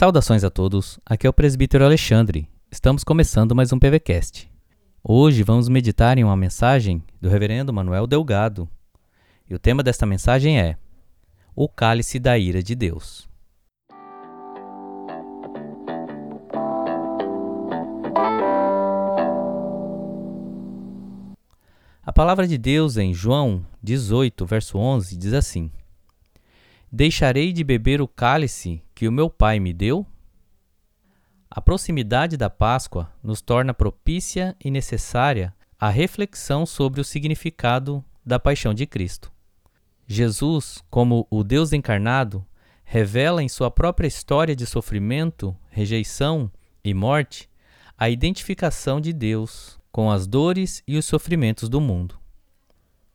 Saudações a todos, aqui é o presbítero Alexandre. Estamos começando mais um PVCast. Hoje vamos meditar em uma mensagem do reverendo Manuel Delgado. E o tema desta mensagem é O cálice da ira de Deus. A palavra de Deus em João 18, verso 11 diz assim: Deixarei de beber o cálice que o meu Pai me deu? A proximidade da Páscoa nos torna propícia e necessária a reflexão sobre o significado da paixão de Cristo. Jesus, como o Deus encarnado, revela em sua própria história de sofrimento, rejeição e morte a identificação de Deus com as dores e os sofrimentos do mundo.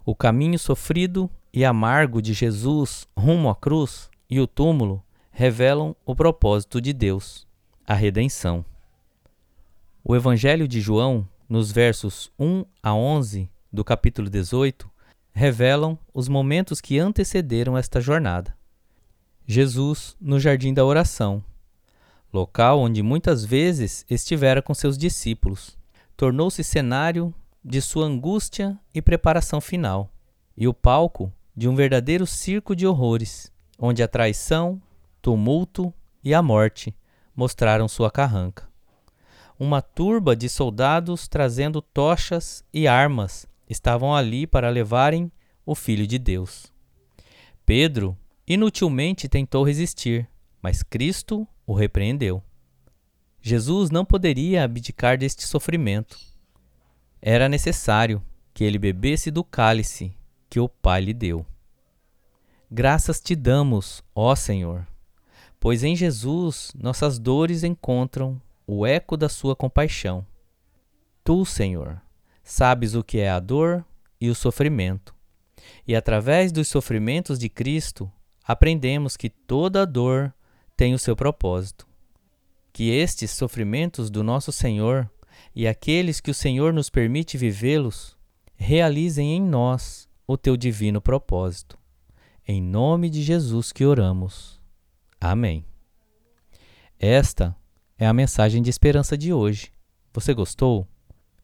O caminho sofrido e amargo de Jesus rumo à cruz e o túmulo revelam o propósito de Deus, a redenção. O Evangelho de João, nos versos 1 a 11 do capítulo 18, revelam os momentos que antecederam esta jornada. Jesus no jardim da oração, local onde muitas vezes estivera com seus discípulos, tornou-se cenário de sua angústia e preparação final, e o palco de um verdadeiro circo de horrores, onde a traição, tumulto e a morte mostraram sua carranca. Uma turba de soldados trazendo tochas e armas estavam ali para levarem o Filho de Deus. Pedro inutilmente tentou resistir, mas Cristo o repreendeu. Jesus não poderia abdicar deste sofrimento. Era necessário que ele bebesse do cálice que o Pai lhe deu. Graças te damos, ó Senhor, pois em Jesus nossas dores encontram o eco da sua compaixão. Tu, Senhor, sabes o que é a dor e o sofrimento, e através dos sofrimentos de Cristo aprendemos que toda dor tem o seu propósito. Que estes sofrimentos do nosso Senhor e aqueles que o Senhor nos permite vivê-los realizem em nós o teu divino propósito. Em nome de Jesus que oramos. Amém. Esta é a mensagem de esperança de hoje. Você gostou?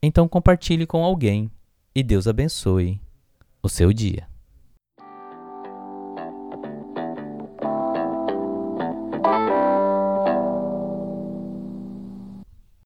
Então compartilhe com alguém e Deus abençoe o seu dia.